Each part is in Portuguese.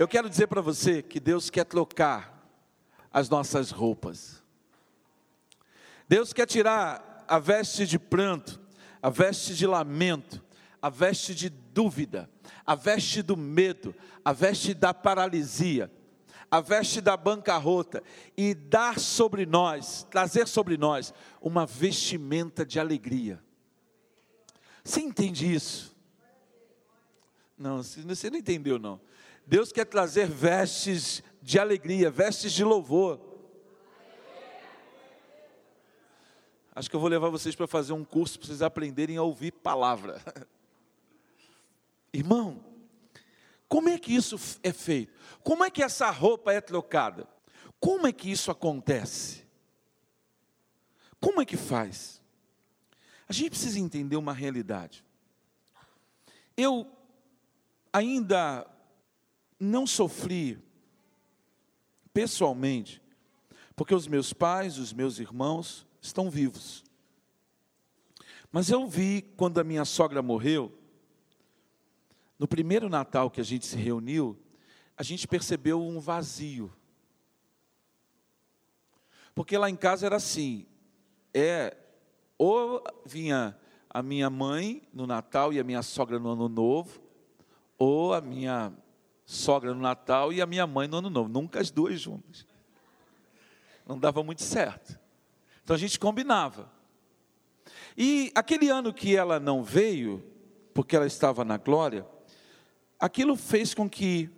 Eu quero dizer para você que Deus quer trocar as nossas roupas. Deus quer tirar a veste de pranto, a veste de lamento, a veste de dúvida, a veste do medo, a veste da paralisia, a veste da bancarrota e dar sobre nós, trazer sobre nós uma vestimenta de alegria. Você entende isso? Não, você não entendeu não. Deus quer trazer vestes de alegria, vestes de louvor. Acho que eu vou levar vocês para fazer um curso para vocês aprenderem a ouvir palavra. Irmão, como é que isso é feito? Como é que essa roupa é trocada? Como é que isso acontece? Como é que faz? A gente precisa entender uma realidade. Eu ainda não sofri pessoalmente, porque os meus pais, os meus irmãos estão vivos. Mas eu vi quando a minha sogra morreu, no primeiro Natal que a gente se reuniu, a gente percebeu um vazio. Porque lá em casa era assim, é ou vinha a minha mãe no Natal e a minha sogra no Ano Novo, ou a minha sogra no Natal e a minha mãe no Ano Novo, nunca as duas juntas. Não dava muito certo. Então a gente combinava. E aquele ano que ela não veio, porque ela estava na glória, aquilo fez com que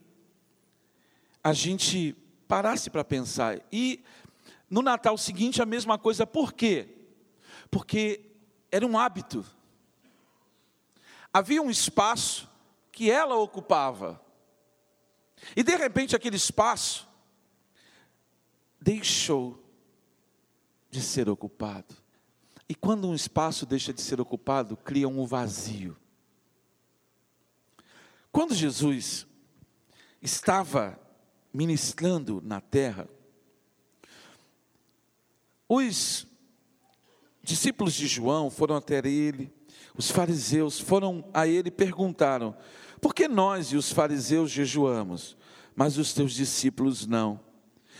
a gente parasse para pensar. E no Natal seguinte a mesma coisa, por quê? Porque era um hábito. Havia um espaço que ela ocupava. E de repente aquele espaço deixou de ser ocupado. E quando um espaço deixa de ser ocupado, cria um vazio. Quando Jesus estava ministrando na terra, os discípulos de João foram até ele, os fariseus foram a ele e perguntaram: por que nós e os fariseus jejuamos, mas os teus discípulos não?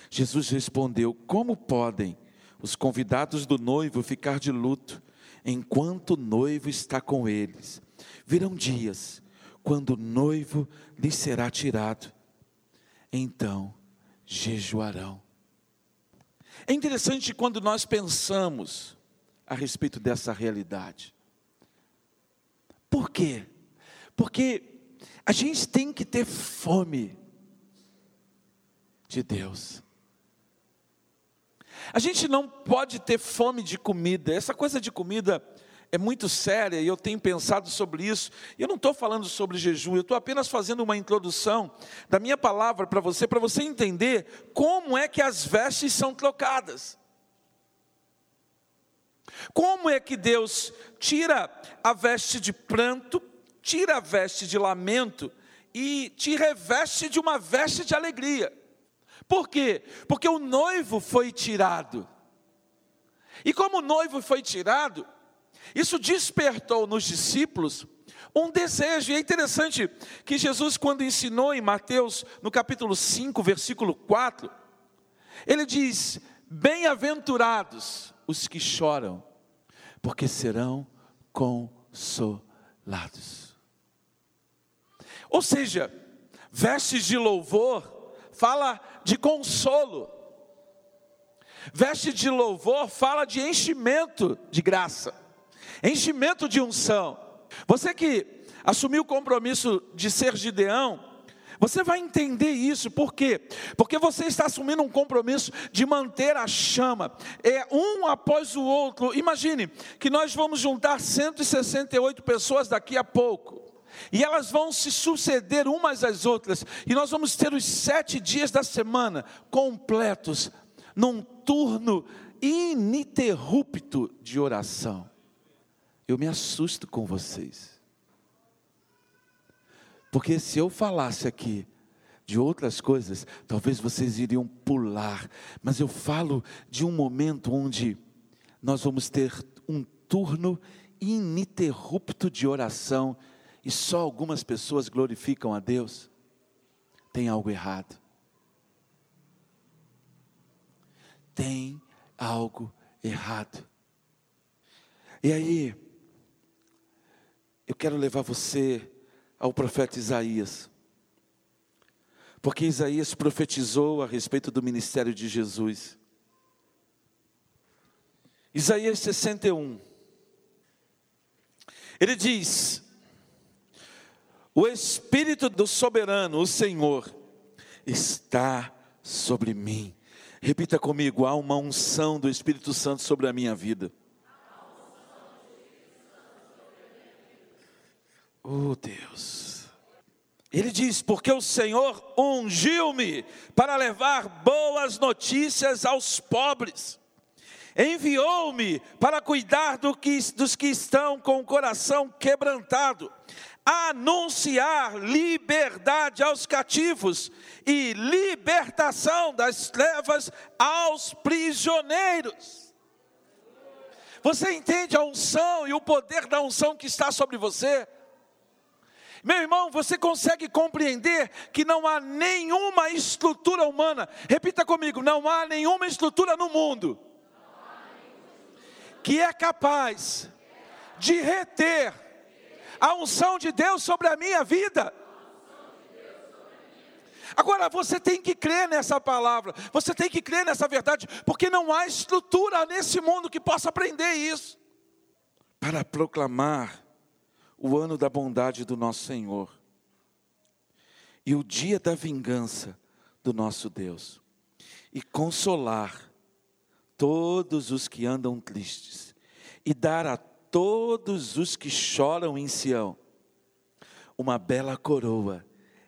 Jesus respondeu: Como podem os convidados do noivo ficar de luto enquanto o noivo está com eles? Virão dias quando o noivo lhe será tirado, então jejuarão. É interessante quando nós pensamos a respeito dessa realidade. Por quê? Porque a gente tem que ter fome de Deus. A gente não pode ter fome de comida. Essa coisa de comida é muito séria e eu tenho pensado sobre isso. Eu não estou falando sobre jejum, eu estou apenas fazendo uma introdução da minha palavra para você, para você entender como é que as vestes são trocadas. Como é que Deus tira a veste de pranto, tira a veste de lamento e te reveste de uma veste de alegria? Por quê? Porque o noivo foi tirado. E como o noivo foi tirado, isso despertou nos discípulos um desejo. E é interessante que Jesus, quando ensinou em Mateus, no capítulo 5, versículo 4, ele diz: Bem-aventurados os que choram, porque serão consolados. Ou seja, vestes de louvor fala de consolo. Veste de louvor fala de enchimento de graça enchimento de unção. Você que assumiu o compromisso de ser Gideão, você vai entender isso, por quê? Porque você está assumindo um compromisso de manter a chama, é um após o outro. Imagine que nós vamos juntar 168 pessoas daqui a pouco. E elas vão se suceder umas às outras, e nós vamos ter os sete dias da semana completos, num turno ininterrupto de oração. Eu me assusto com vocês. Porque se eu falasse aqui de outras coisas, talvez vocês iriam pular, mas eu falo de um momento onde nós vamos ter um turno ininterrupto de oração e só algumas pessoas glorificam a Deus. tem algo errado. Tem algo errado. E aí, eu quero levar você ao profeta Isaías. Porque Isaías profetizou a respeito do ministério de Jesus. Isaías 61. Ele diz: O Espírito do soberano, o Senhor, está sobre mim. Repita comigo: há uma unção do Espírito Santo sobre a minha vida. Oh Deus. Ele diz: Porque o Senhor ungiu-me para levar boas notícias aos pobres, enviou-me para cuidar do que, dos que estão com o coração quebrantado, anunciar liberdade aos cativos e libertação das trevas aos prisioneiros. Você entende a unção e o poder da unção que está sobre você? Meu irmão, você consegue compreender que não há nenhuma estrutura humana, repita comigo: não há nenhuma estrutura no mundo que é capaz de reter a unção de Deus sobre a minha vida. Agora você tem que crer nessa palavra, você tem que crer nessa verdade, porque não há estrutura nesse mundo que possa aprender isso. Para proclamar o ano da bondade do nosso Senhor e o dia da vingança do nosso Deus, e consolar todos os que andam tristes, e dar a todos os que choram em Sião uma bela coroa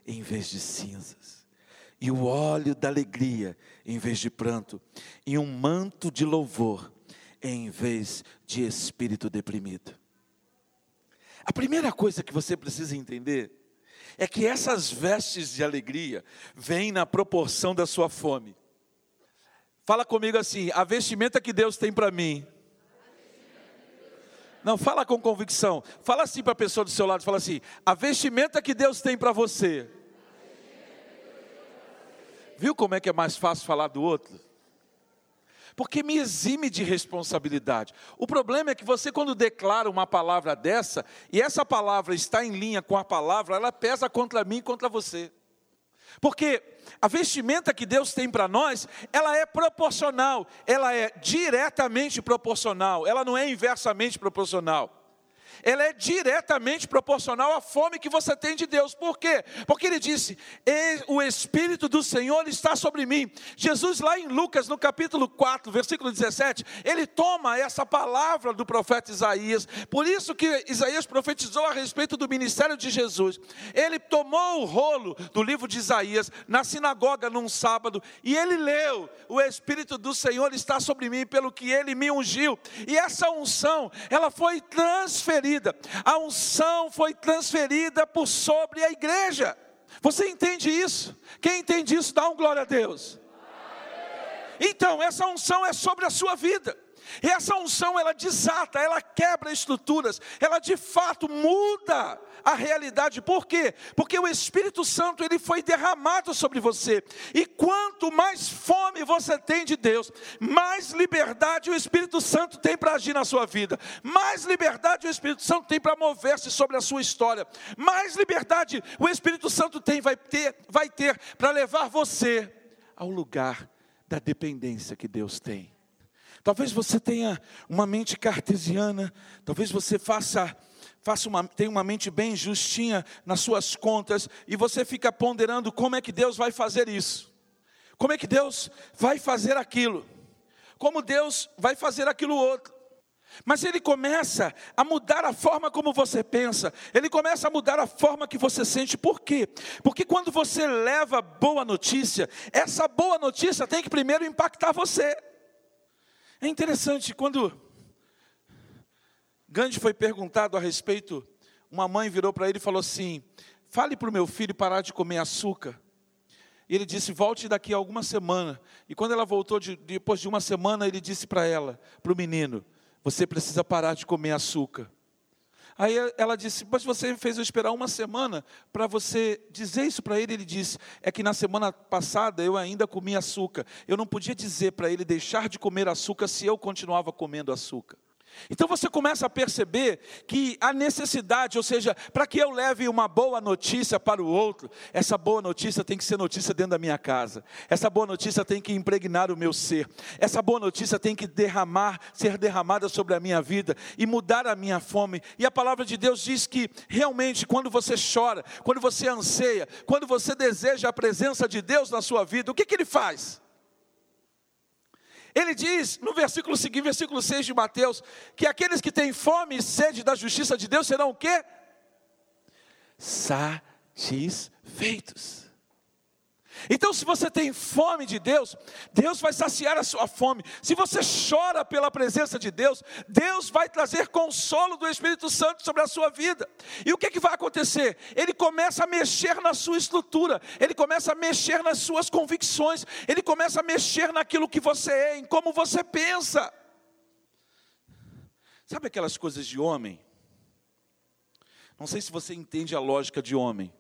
em vez de cinzas, e o óleo da alegria em vez de pranto, e um manto de louvor em vez de espírito deprimido. A primeira coisa que você precisa entender é que essas vestes de alegria vêm na proporção da sua fome. Fala comigo assim: a vestimenta que Deus tem para mim. Não, fala com convicção. Fala assim para a pessoa do seu lado, fala assim: a vestimenta que Deus tem para você. Viu como é que é mais fácil falar do outro? porque me exime de responsabilidade. O problema é que você, quando declara uma palavra dessa, e essa palavra está em linha com a palavra, ela pesa contra mim e contra você. Porque a vestimenta que Deus tem para nós, ela é proporcional, ela é diretamente proporcional, ela não é inversamente proporcional ela é diretamente proporcional à fome que você tem de Deus. Por quê? Porque ele disse: O Espírito do Senhor está sobre mim. Jesus, lá em Lucas, no capítulo 4, versículo 17, ele toma essa palavra do profeta Isaías. Por isso que Isaías profetizou a respeito do ministério de Jesus. Ele tomou o rolo do livro de Isaías na sinagoga num sábado e ele leu: O Espírito do Senhor está sobre mim, pelo que ele me ungiu. E essa unção, ela foi transferida transferida, a unção foi transferida por sobre a igreja. Você entende isso? Quem entende isso, dá um glória a Deus. Então, essa unção é sobre a sua vida. E essa unção, ela desata, ela quebra estruturas, ela de fato muda a realidade. Por quê? Porque o Espírito Santo, ele foi derramado sobre você. E quanto mais fome você tem de Deus, mais liberdade o Espírito Santo tem para agir na sua vida. Mais liberdade o Espírito Santo tem para mover-se sobre a sua história. Mais liberdade o Espírito Santo tem vai ter, vai ter para levar você ao lugar da dependência que Deus tem. Talvez você tenha uma mente cartesiana, talvez você faça faça uma, tenha uma mente bem justinha nas suas contas e você fica ponderando como é que Deus vai fazer isso. Como é que Deus vai fazer aquilo? Como Deus vai fazer aquilo outro? Mas ele começa a mudar a forma como você pensa, ele começa a mudar a forma que você sente. Por quê? Porque quando você leva boa notícia, essa boa notícia tem que primeiro impactar você. É interessante quando Gandhi foi perguntado a respeito, uma mãe virou para ele e falou assim: fale para o meu filho parar de comer açúcar. E ele disse: volte daqui a alguma semana. E quando ela voltou, de, depois de uma semana, ele disse para ela, para o menino: você precisa parar de comer açúcar. Aí ela disse: Mas você fez eu esperar uma semana para você dizer isso para ele. Ele disse: É que na semana passada eu ainda comi açúcar. Eu não podia dizer para ele deixar de comer açúcar se eu continuava comendo açúcar. Então você começa a perceber que a necessidade, ou seja, para que eu leve uma boa notícia para o outro, essa boa notícia tem que ser notícia dentro da minha casa. Essa boa notícia tem que impregnar o meu ser. Essa boa notícia tem que derramar, ser derramada sobre a minha vida e mudar a minha fome. E a palavra de Deus diz que realmente quando você chora, quando você anseia, quando você deseja a presença de Deus na sua vida, o que, que ele faz? Ele diz no versículo seguinte, versículo 6 de Mateus, que aqueles que têm fome e sede da justiça de Deus serão o quê? Satisfeitos. Então, se você tem fome de Deus, Deus vai saciar a sua fome. Se você chora pela presença de Deus, Deus vai trazer consolo do Espírito Santo sobre a sua vida. E o que, que vai acontecer? Ele começa a mexer na sua estrutura, ele começa a mexer nas suas convicções, ele começa a mexer naquilo que você é, em como você pensa. Sabe aquelas coisas de homem? Não sei se você entende a lógica de homem.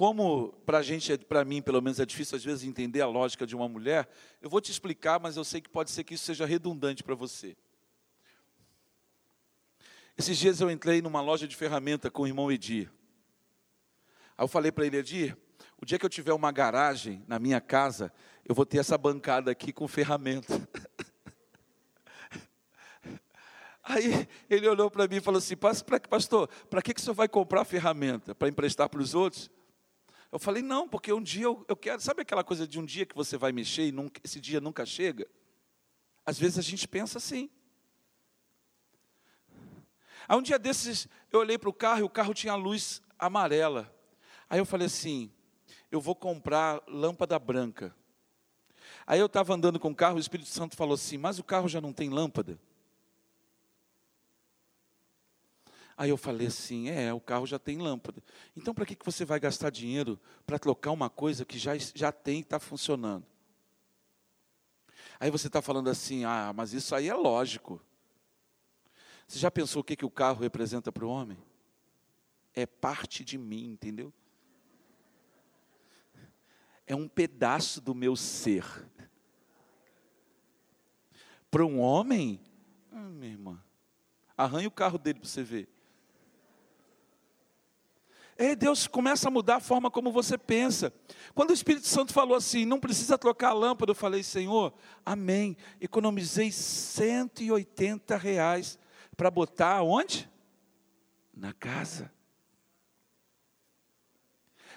Como para a gente, para mim, pelo menos, é difícil às vezes entender a lógica de uma mulher, eu vou te explicar, mas eu sei que pode ser que isso seja redundante para você. Esses dias eu entrei numa loja de ferramenta com o irmão Edir. Aí eu falei para ele, Edir, o dia que eu tiver uma garagem na minha casa, eu vou ter essa bancada aqui com ferramenta. Aí ele olhou para mim e falou assim: Pastor, para que, que o senhor vai comprar ferramenta? Para emprestar para os outros? Eu falei, não, porque um dia eu, eu quero. Sabe aquela coisa de um dia que você vai mexer e nunca, esse dia nunca chega? Às vezes a gente pensa assim. Aí um dia desses, eu olhei para o carro e o carro tinha luz amarela. Aí eu falei assim: eu vou comprar lâmpada branca. Aí eu estava andando com o carro, o Espírito Santo falou assim: mas o carro já não tem lâmpada? Aí eu falei assim: é, o carro já tem lâmpada. Então, para que, que você vai gastar dinheiro para trocar uma coisa que já, já tem e está funcionando? Aí você está falando assim: ah, mas isso aí é lógico. Você já pensou o que, que o carro representa para o homem? É parte de mim, entendeu? É um pedaço do meu ser. Para um homem, ah, minha irmã, arranha o carro dele para você ver. É, Deus começa a mudar a forma como você pensa. Quando o Espírito Santo falou assim, não precisa trocar a lâmpada, eu falei, Senhor, amém. Economizei 180 reais para botar onde? Na casa.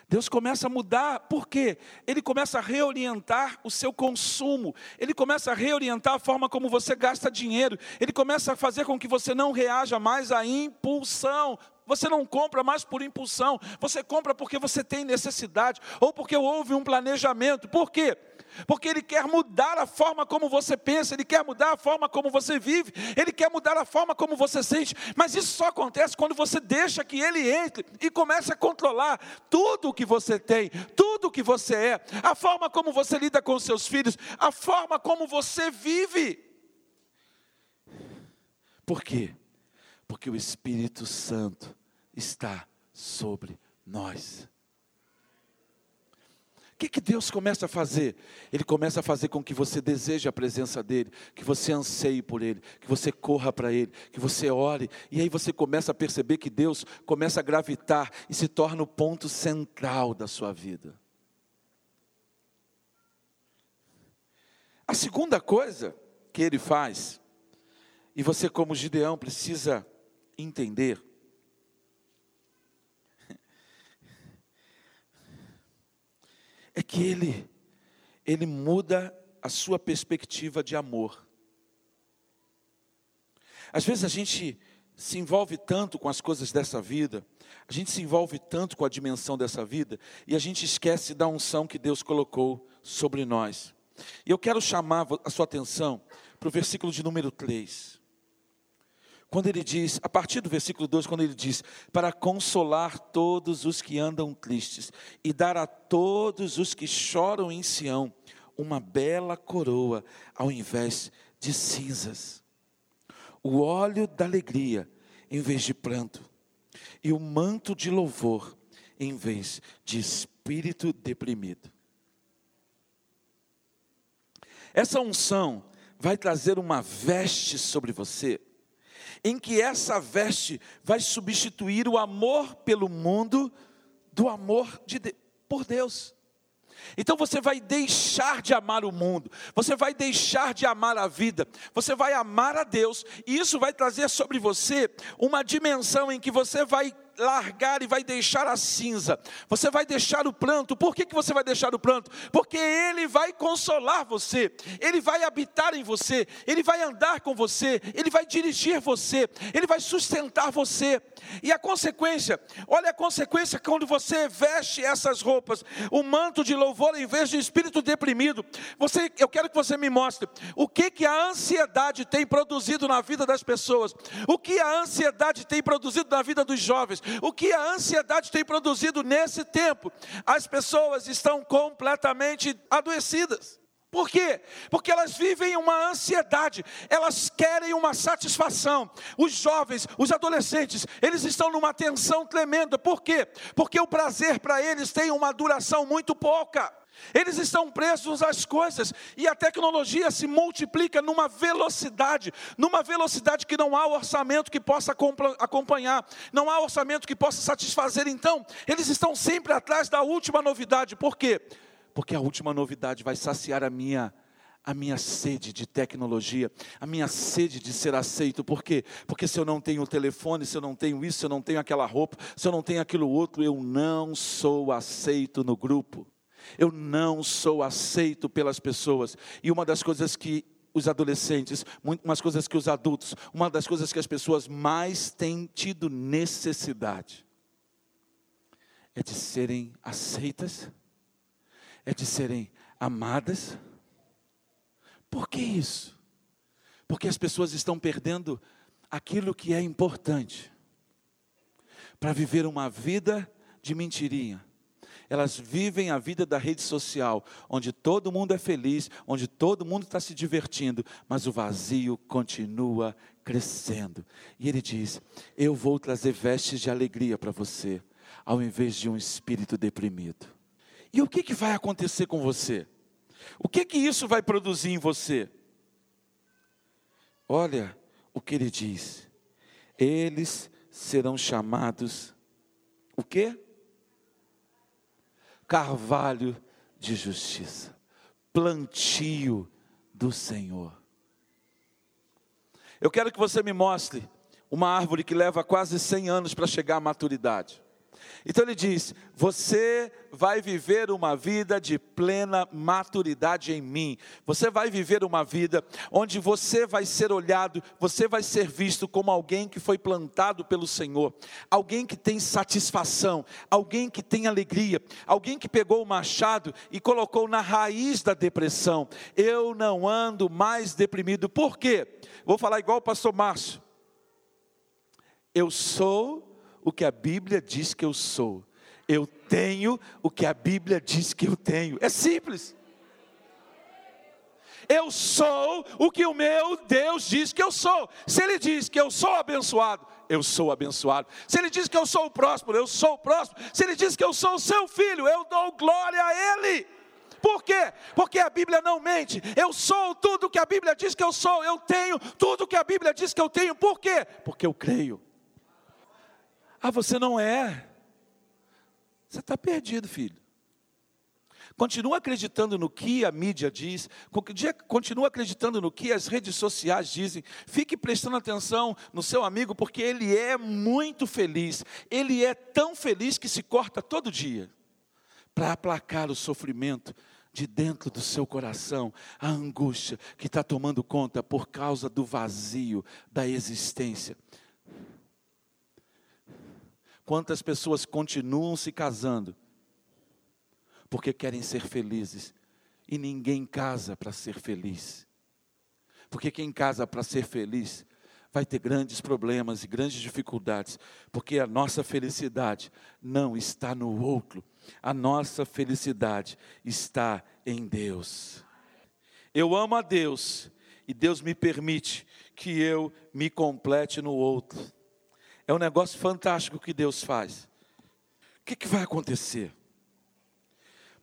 Deus começa a mudar, por quê? Ele começa a reorientar o seu consumo, ele começa a reorientar a forma como você gasta dinheiro, ele começa a fazer com que você não reaja mais à impulsão. Você não compra mais por impulsão, você compra porque você tem necessidade, ou porque houve um planejamento. Por quê? Porque Ele quer mudar a forma como você pensa, Ele quer mudar a forma como você vive, Ele quer mudar a forma como você sente, mas isso só acontece quando você deixa que Ele entre e comece a controlar tudo o que você tem, tudo o que você é, a forma como você lida com seus filhos, a forma como você vive. Por quê? Porque o Espírito Santo está sobre nós. O que, que Deus começa a fazer? Ele começa a fazer com que você deseje a presença dEle, que você anseie por Ele, que você corra para Ele, que você ore, e aí você começa a perceber que Deus começa a gravitar e se torna o ponto central da sua vida. A segunda coisa que Ele faz, e você, como Gideão, precisa entender. É que ele ele muda a sua perspectiva de amor. Às vezes a gente se envolve tanto com as coisas dessa vida, a gente se envolve tanto com a dimensão dessa vida, e a gente esquece da unção que Deus colocou sobre nós. E eu quero chamar a sua atenção para o versículo de número 3 quando ele diz, a partir do versículo 2, quando ele diz: Para consolar todos os que andam tristes e dar a todos os que choram em Sião uma bela coroa ao invés de cinzas, o óleo da alegria em vez de pranto, e o manto de louvor em vez de espírito deprimido. Essa unção vai trazer uma veste sobre você, em que essa veste vai substituir o amor pelo mundo do amor de, por Deus. Então você vai deixar de amar o mundo, você vai deixar de amar a vida, você vai amar a Deus, e isso vai trazer sobre você uma dimensão em que você vai largar e vai deixar a cinza, você vai deixar o pranto. Por que, que você vai deixar o pranto? Porque Ele vai consolar você, Ele vai habitar em você, Ele vai andar com você, Ele vai dirigir você, Ele vai sustentar você. E a consequência, olha a consequência quando você veste essas roupas, o manto de louvor em vez de espírito deprimido. Você, eu quero que você me mostre o que que a ansiedade tem produzido na vida das pessoas, o que a ansiedade tem produzido na vida dos jovens o que a ansiedade tem produzido nesse tempo? As pessoas estão completamente adoecidas. Por quê? Porque elas vivem uma ansiedade, elas querem uma satisfação. Os jovens, os adolescentes, eles estão numa tensão tremenda. Por quê? Porque o prazer para eles tem uma duração muito pouca. Eles estão presos às coisas e a tecnologia se multiplica numa velocidade, numa velocidade que não há orçamento que possa acompanhar, não há orçamento que possa satisfazer. Então, eles estão sempre atrás da última novidade. Por quê? Porque a última novidade vai saciar a minha a minha sede de tecnologia, a minha sede de ser aceito. Por quê? Porque se eu não tenho o telefone, se eu não tenho isso, se eu não tenho aquela roupa, se eu não tenho aquilo outro, eu não sou aceito no grupo. Eu não sou aceito pelas pessoas. E uma das coisas que os adolescentes, umas coisas que os adultos, uma das coisas que as pessoas mais têm tido necessidade é de serem aceitas, é de serem amadas. Por que isso? Porque as pessoas estão perdendo aquilo que é importante para viver uma vida de mentirinha elas vivem a vida da rede social, onde todo mundo é feliz, onde todo mundo está se divertindo, mas o vazio continua crescendo. E ele diz: Eu vou trazer vestes de alegria para você, ao invés de um espírito deprimido. E o que, que vai acontecer com você? O que que isso vai produzir em você? Olha o que ele diz. Eles serão chamados o quê? Carvalho de justiça, plantio do Senhor. Eu quero que você me mostre uma árvore que leva quase 100 anos para chegar à maturidade. Então ele diz: Você vai viver uma vida de plena maturidade em mim. Você vai viver uma vida onde você vai ser olhado, você vai ser visto como alguém que foi plantado pelo Senhor, alguém que tem satisfação, alguém que tem alegria, alguém que pegou o machado e colocou na raiz da depressão. Eu não ando mais deprimido. Por quê? Vou falar igual o pastor Márcio. Eu sou o que a Bíblia diz que eu sou. Eu tenho o que a Bíblia diz que eu tenho. É simples. Eu sou o que o meu Deus diz que eu sou. Se Ele diz que eu sou abençoado, eu sou abençoado. Se Ele diz que eu sou o próspero, eu sou o próspero. Se Ele diz que eu sou o seu filho, eu dou glória a Ele. Por quê? Porque a Bíblia não mente. Eu sou tudo que a Bíblia diz que eu sou. Eu tenho tudo que a Bíblia diz que eu tenho. Por quê? Porque eu creio. Ah, você não é. Você está perdido, filho. Continua acreditando no que a mídia diz, continua acreditando no que as redes sociais dizem. Fique prestando atenção no seu amigo, porque ele é muito feliz. Ele é tão feliz que se corta todo dia para aplacar o sofrimento de dentro do seu coração, a angústia que está tomando conta por causa do vazio da existência. Quantas pessoas continuam se casando porque querem ser felizes e ninguém casa para ser feliz. Porque quem casa para ser feliz vai ter grandes problemas e grandes dificuldades, porque a nossa felicidade não está no outro, a nossa felicidade está em Deus. Eu amo a Deus e Deus me permite que eu me complete no outro. É um negócio fantástico que Deus faz. O que, que vai acontecer?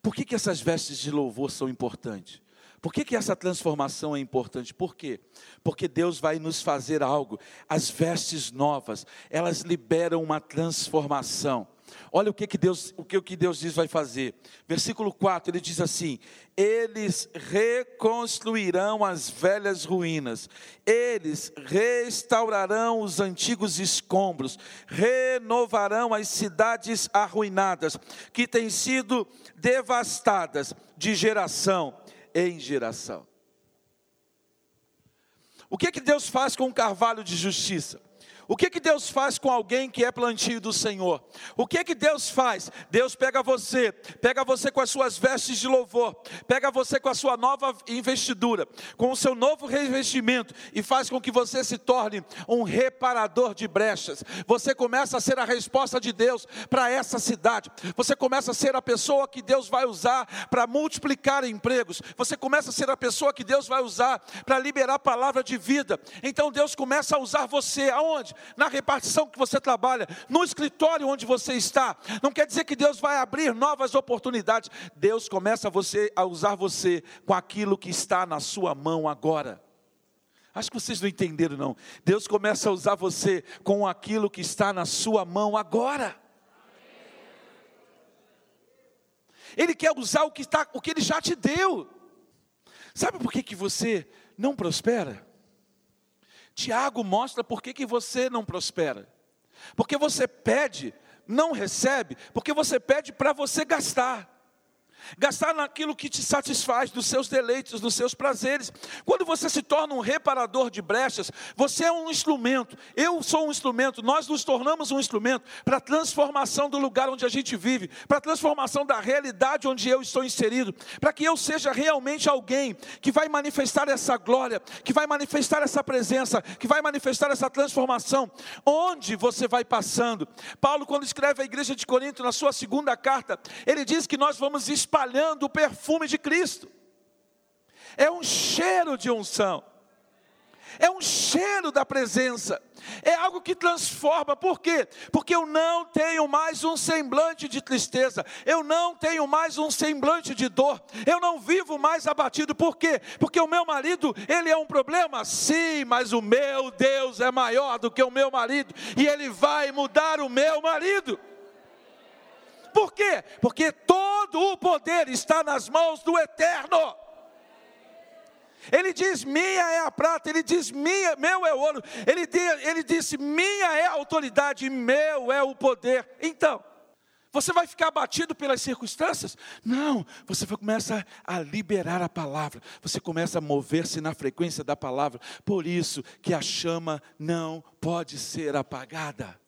Por que, que essas vestes de louvor são importantes? Por que, que essa transformação é importante? Por quê? Porque Deus vai nos fazer algo. As vestes novas, elas liberam uma transformação. Olha o que, que Deus, o que, o que Deus diz vai fazer. Versículo 4, ele diz assim: Eles reconstruirão as velhas ruínas, eles restaurarão os antigos escombros, renovarão as cidades arruinadas, que têm sido devastadas de geração em geração. O que, que Deus faz com o carvalho de justiça? O que que Deus faz com alguém que é plantio do Senhor? O que que Deus faz? Deus pega você, pega você com as suas vestes de louvor, pega você com a sua nova investidura, com o seu novo revestimento e faz com que você se torne um reparador de brechas. Você começa a ser a resposta de Deus para essa cidade. Você começa a ser a pessoa que Deus vai usar para multiplicar empregos. Você começa a ser a pessoa que Deus vai usar para liberar a palavra de vida. Então Deus começa a usar você aonde? Na repartição que você trabalha, no escritório onde você está. Não quer dizer que Deus vai abrir novas oportunidades. Deus começa você, a usar você com aquilo que está na sua mão agora. Acho que vocês não entenderam, não. Deus começa a usar você com aquilo que está na sua mão agora. Ele quer usar o que, está, o que ele já te deu. Sabe por que, que você não prospera? Tiago mostra por que, você não prospera. Porque você pede, não recebe, porque você pede para você gastar gastar naquilo que te satisfaz, dos seus deleites, dos seus prazeres. Quando você se torna um reparador de brechas, você é um instrumento, eu sou um instrumento, nós nos tornamos um instrumento para a transformação do lugar onde a gente vive, para a transformação da realidade onde eu estou inserido, para que eu seja realmente alguém que vai manifestar essa glória, que vai manifestar essa presença, que vai manifestar essa transformação, onde você vai passando. Paulo, quando escreve a igreja de Corinto, na sua segunda carta, ele diz que nós vamos espalhando o perfume de Cristo. É um cheiro de unção. É um cheiro da presença. É algo que transforma. Por quê? Porque eu não tenho mais um semblante de tristeza. Eu não tenho mais um semblante de dor. Eu não vivo mais abatido. Por quê? Porque o meu marido, ele é um problema? Sim, mas o meu Deus é maior do que o meu marido. E ele vai mudar o meu marido. Por quê? Porque todo o poder está nas mãos do Eterno. Ele diz: minha é a prata, ele diz: minha, meu é o ouro. Ele, ele disse: minha é a autoridade, meu é o poder. Então, você vai ficar abatido pelas circunstâncias? Não, você começa a liberar a palavra, você começa a mover-se na frequência da palavra. Por isso que a chama não pode ser apagada.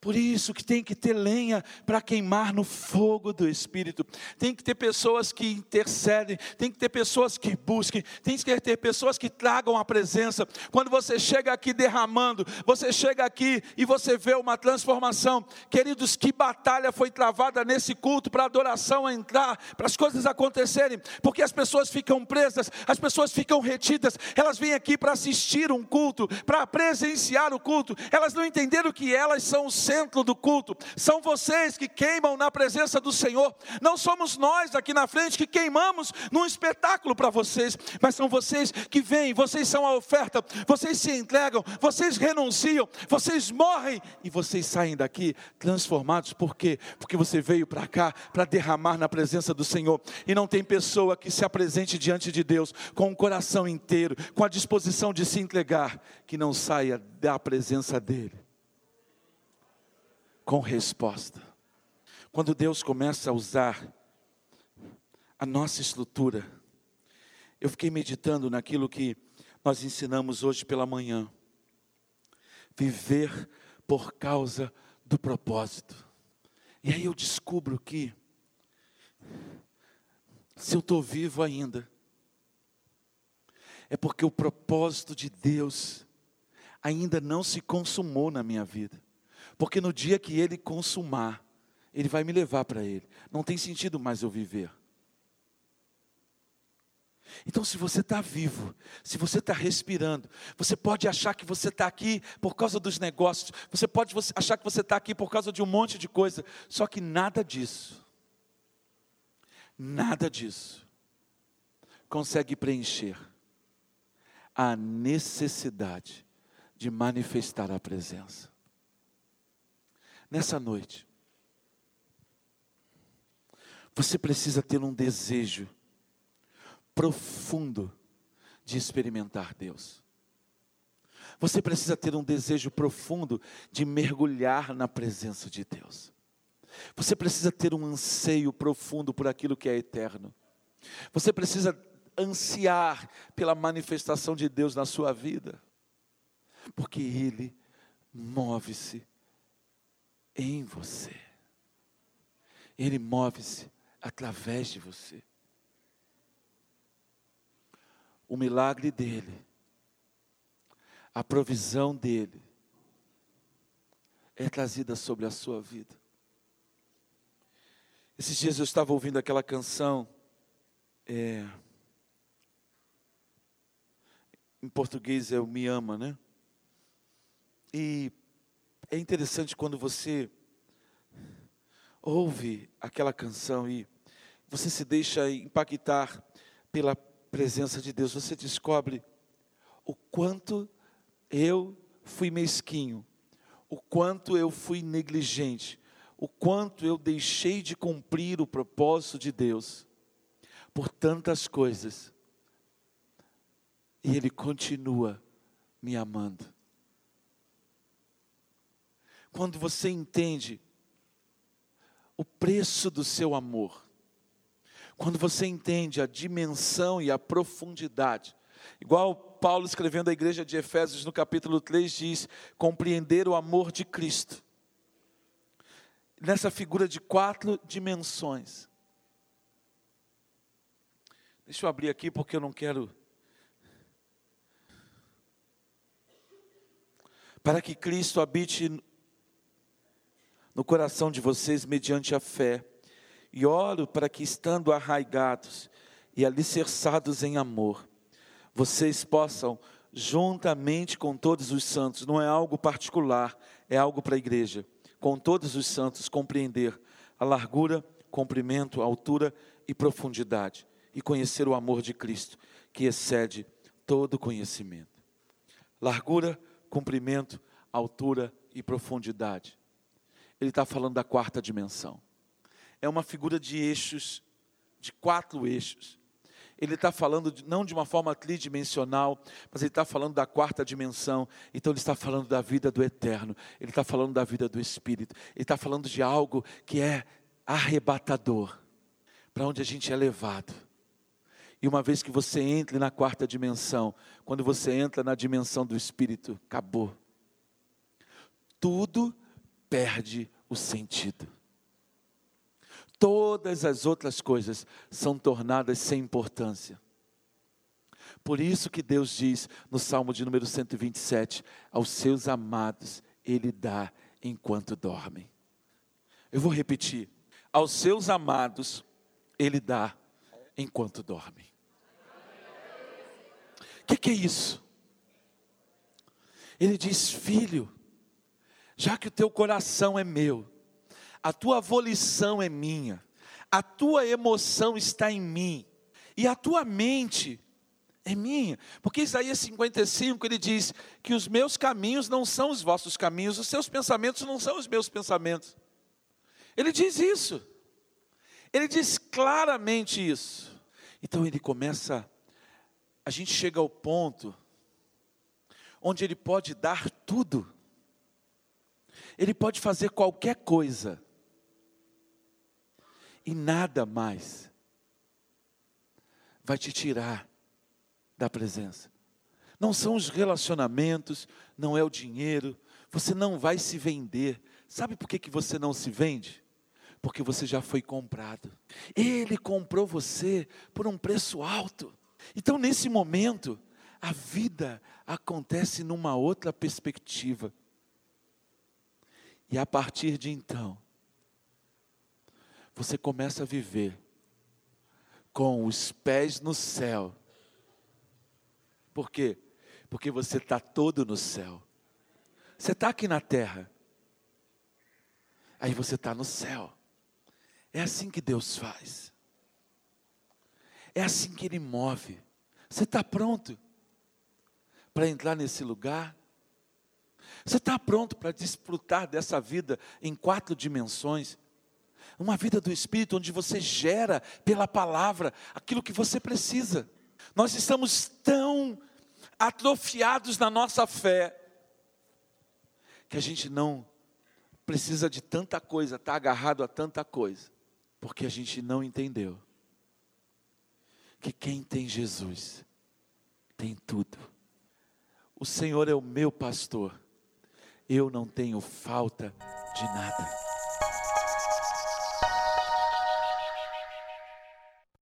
Por isso que tem que ter lenha para queimar no fogo do Espírito. Tem que ter pessoas que intercedem, tem que ter pessoas que busquem, tem que ter pessoas que tragam a presença. Quando você chega aqui derramando, você chega aqui e você vê uma transformação. Queridos, que batalha foi travada nesse culto para a adoração entrar, para as coisas acontecerem, porque as pessoas ficam presas, as pessoas ficam retidas, elas vêm aqui para assistir um culto, para presenciar o culto, elas não entenderam que elas são os centro do culto, são vocês que queimam na presença do Senhor, não somos nós aqui na frente que queimamos num espetáculo para vocês, mas são vocês que vêm, vocês são a oferta, vocês se entregam, vocês renunciam, vocês morrem e vocês saem daqui transformados, por quê? Porque você veio para cá para derramar na presença do Senhor, e não tem pessoa que se apresente diante de Deus com o coração inteiro, com a disposição de se entregar, que não saia da presença dEle com resposta. Quando Deus começa a usar a nossa estrutura, eu fiquei meditando naquilo que nós ensinamos hoje pela manhã. Viver por causa do propósito. E aí eu descubro que, se eu estou vivo ainda, é porque o propósito de Deus ainda não se consumou na minha vida. Porque no dia que ele consumar, ele vai me levar para ele. Não tem sentido mais eu viver. Então, se você está vivo, se você está respirando, você pode achar que você está aqui por causa dos negócios, você pode achar que você está aqui por causa de um monte de coisa, só que nada disso, nada disso consegue preencher a necessidade de manifestar a presença. Nessa noite, você precisa ter um desejo profundo de experimentar Deus. Você precisa ter um desejo profundo de mergulhar na presença de Deus. Você precisa ter um anseio profundo por aquilo que é eterno. Você precisa ansiar pela manifestação de Deus na sua vida, porque Ele move-se em você, Ele move-se através de você. O milagre dEle, a provisão dEle, é trazida sobre a sua vida. Esses dias eu estava ouvindo aquela canção, é, em português é o Me Ama, né? E é interessante quando você ouve aquela canção e você se deixa impactar pela presença de Deus, você descobre o quanto eu fui mesquinho, o quanto eu fui negligente, o quanto eu deixei de cumprir o propósito de Deus por tantas coisas e Ele continua me amando. Quando você entende o preço do seu amor, quando você entende a dimensão e a profundidade, igual Paulo escrevendo à igreja de Efésios no capítulo 3 diz: compreender o amor de Cristo. Nessa figura de quatro dimensões. Deixa eu abrir aqui porque eu não quero para que Cristo habite no coração de vocês mediante a fé. E oro para que, estando arraigados e alicerçados em amor, vocês possam, juntamente com todos os santos, não é algo particular, é algo para a igreja, com todos os santos, compreender a largura, comprimento, altura e profundidade, e conhecer o amor de Cristo, que excede todo conhecimento. Largura, comprimento, altura e profundidade. Ele está falando da quarta dimensão. É uma figura de eixos, de quatro eixos. Ele está falando de, não de uma forma tridimensional, mas ele está falando da quarta dimensão. Então ele está falando da vida do eterno. Ele está falando da vida do Espírito. Ele está falando de algo que é arrebatador, para onde a gente é levado. E uma vez que você entre na quarta dimensão, quando você entra na dimensão do Espírito, acabou. Tudo perde o sentido. Todas as outras coisas são tornadas sem importância. Por isso que Deus diz no Salmo de número 127, aos seus amados ele dá enquanto dormem. Eu vou repetir, aos seus amados ele dá enquanto dormem. O que, que é isso? Ele diz: Filho, já que o teu coração é meu, a tua volição é minha, a tua emoção está em mim, e a tua mente é minha, porque Isaías 55 ele diz que os meus caminhos não são os vossos caminhos, os seus pensamentos não são os meus pensamentos. Ele diz isso, ele diz claramente isso. Então ele começa, a gente chega ao ponto onde ele pode dar tudo, ele pode fazer qualquer coisa, e nada mais vai te tirar da presença. Não são os relacionamentos, não é o dinheiro, você não vai se vender. Sabe por que, que você não se vende? Porque você já foi comprado. Ele comprou você por um preço alto. Então, nesse momento, a vida acontece numa outra perspectiva. E a partir de então, você começa a viver com os pés no céu Por quê? Porque você está todo no céu. Você está aqui na terra. Aí você está no céu. É assim que Deus faz. É assim que Ele move. Você está pronto para entrar nesse lugar? Você está pronto para desfrutar dessa vida em quatro dimensões? Uma vida do Espírito onde você gera pela palavra aquilo que você precisa. Nós estamos tão atrofiados na nossa fé que a gente não precisa de tanta coisa, está agarrado a tanta coisa, porque a gente não entendeu que quem tem Jesus tem tudo. O Senhor é o meu pastor, eu não tenho falta de nada.